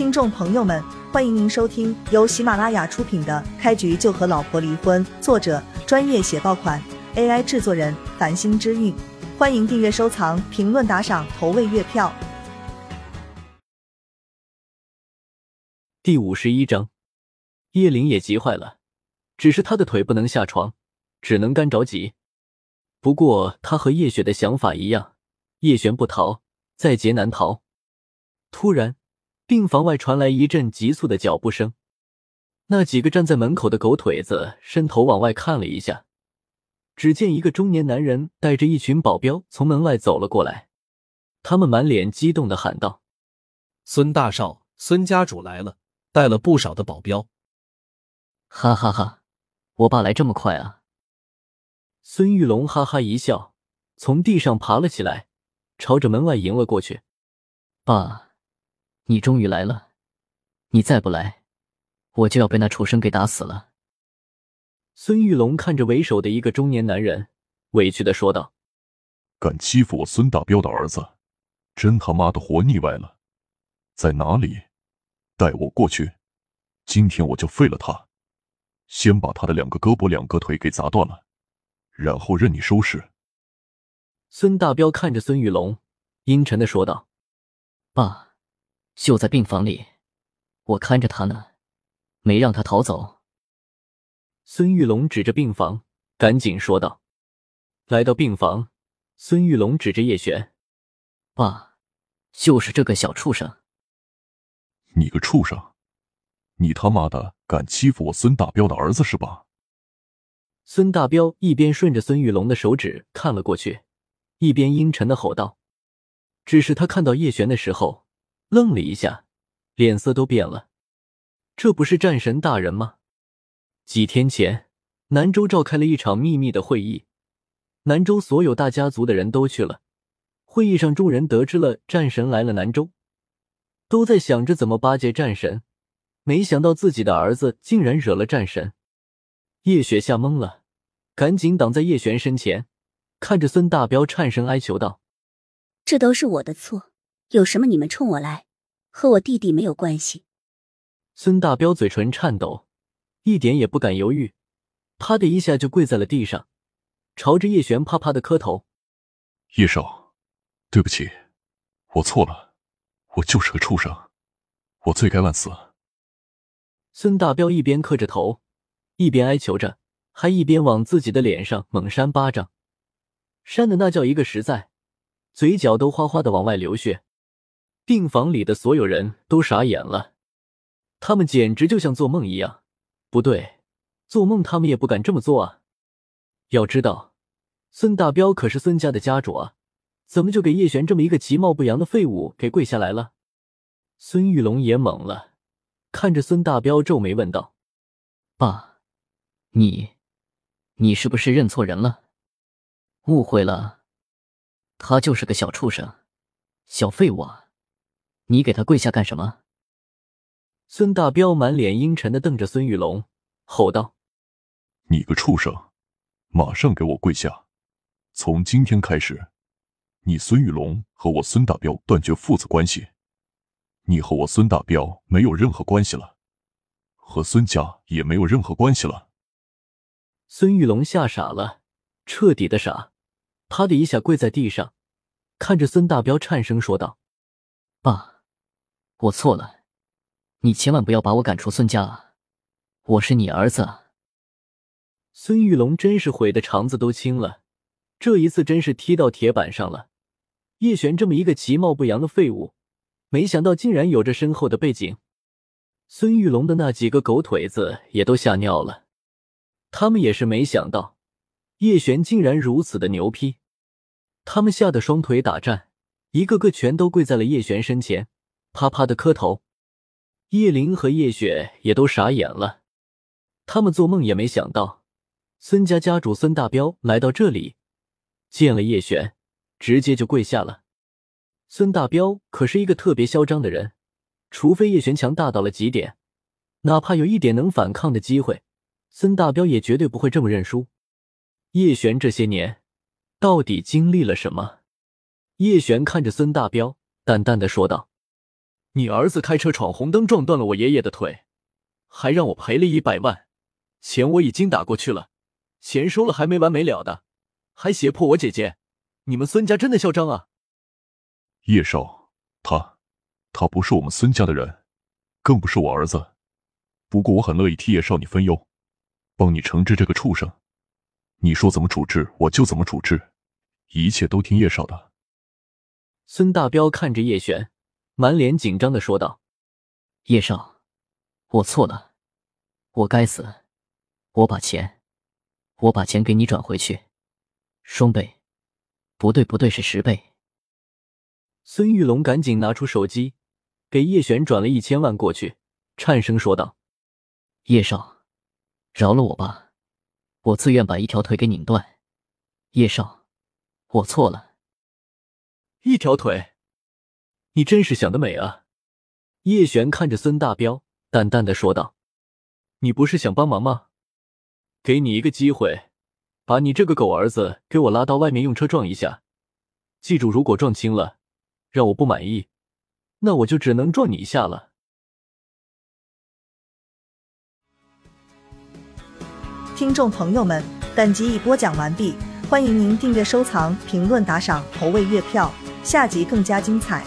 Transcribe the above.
听众朋友们，欢迎您收听由喜马拉雅出品的《开局就和老婆离婚》，作者专业写爆款，AI 制作人繁星之韵。欢迎订阅、收藏、评论、打赏、投喂月票。第五十一章，叶灵也急坏了，只是他的腿不能下床，只能干着急。不过他和叶雪的想法一样，叶璇不逃，在劫难逃。突然。病房外传来一阵急促的脚步声，那几个站在门口的狗腿子伸头往外看了一下，只见一个中年男人带着一群保镖从门外走了过来，他们满脸激动的喊道：“孙大少，孙家主来了，带了不少的保镖。”哈哈哈，我爸来这么快啊！孙玉龙哈哈一笑，从地上爬了起来，朝着门外迎了过去，爸。你终于来了，你再不来，我就要被那畜生给打死了。孙玉龙看着为首的一个中年男人，委屈的说道：“敢欺负我孙大彪的儿子，真他妈的活腻歪了！在哪里？带我过去，今天我就废了他，先把他的两个胳膊、两个腿给砸断了，然后任你收拾。”孙大彪看着孙玉龙，阴沉的说道：“爸。”就在病房里，我看着他呢，没让他逃走。孙玉龙指着病房，赶紧说道：“来到病房。”孙玉龙指着叶璇：“爸，就是这个小畜生。”“你个畜生，你他妈的敢欺负我孙大彪的儿子是吧？”孙大彪一边顺着孙玉龙的手指看了过去，一边阴沉的吼道：“只是他看到叶璇的时候。”愣了一下，脸色都变了。这不是战神大人吗？几天前，南州召开了一场秘密的会议，南州所有大家族的人都去了。会议上，众人得知了战神来了南州，都在想着怎么巴结战神。没想到自己的儿子竟然惹了战神。叶雪吓懵了，赶紧挡在叶璇身前，看着孙大彪，颤声哀求道：“这都是我的错。”有什么你们冲我来，和我弟弟没有关系。孙大彪嘴唇颤抖，一点也不敢犹豫，啪的一下就跪在了地上，朝着叶璇啪啪的磕头。叶少，对不起，我错了，我就是个畜生，我罪该万死。孙大彪一边磕着头，一边哀求着，还一边往自己的脸上猛扇巴掌，扇的那叫一个实在，嘴角都哗哗的往外流血。病房里的所有人都傻眼了，他们简直就像做梦一样。不对，做梦他们也不敢这么做啊！要知道，孙大彪可是孙家的家主啊，怎么就给叶璇这么一个其貌不扬的废物给跪下来了？孙玉龙也懵了，看着孙大彪皱眉问道：“爸，你，你是不是认错人了？误会了？他就是个小畜生，小废物啊！”你给他跪下干什么？孙大彪满脸阴沉的瞪着孙玉龙，吼道：“你个畜生，马上给我跪下！从今天开始，你孙玉龙和我孙大彪断绝父子关系，你和我孙大彪没有任何关系了，和孙家也没有任何关系了。”孙玉龙吓傻了，彻底的傻，啪的一下跪在地上，看着孙大彪，颤声说道：“爸。”我错了，你千万不要把我赶出孙家啊！我是你儿子啊！孙玉龙真是悔的肠子都青了，这一次真是踢到铁板上了。叶璇这么一个其貌不扬的废物，没想到竟然有着深厚的背景。孙玉龙的那几个狗腿子也都吓尿了，他们也是没想到叶璇竟然如此的牛批，他们吓得双腿打颤，一个个全都跪在了叶璇身前。啪啪的磕头，叶灵和叶雪也都傻眼了。他们做梦也没想到，孙家家主孙大彪来到这里，见了叶璇，直接就跪下了。孙大彪可是一个特别嚣张的人，除非叶璇强大到了极点，哪怕有一点能反抗的机会，孙大彪也绝对不会这么认输。叶璇这些年到底经历了什么？叶璇看着孙大彪，淡淡的说道。你儿子开车闯红灯撞断了我爷爷的腿，还让我赔了一百万，钱我已经打过去了，钱收了还没完没了的，还胁迫我姐姐，你们孙家真的嚣张啊！叶少，他，他不是我们孙家的人，更不是我儿子。不过我很乐意替叶少你分忧，帮你惩治这个畜生。你说怎么处置，我就怎么处置，一切都听叶少的。孙大彪看着叶璇，满脸紧张的说道：“叶少，我错了，我该死，我把钱，我把钱给你转回去，双倍，不对不对是十倍。”孙玉龙赶紧拿出手机，给叶璇转了一千万过去，颤声说道：“叶少，饶了我吧，我自愿把一条腿给拧断。叶少，我错了。”一条腿，你真是想得美啊！叶璇看着孙大彪，淡淡的说道：“你不是想帮忙吗？给你一个机会，把你这个狗儿子给我拉到外面用车撞一下。记住，如果撞轻了，让我不满意，那我就只能撞你一下了。”听众朋友们，本集已播讲完毕，欢迎您订阅、收藏、评论、打赏、投喂月票。下集更加精彩。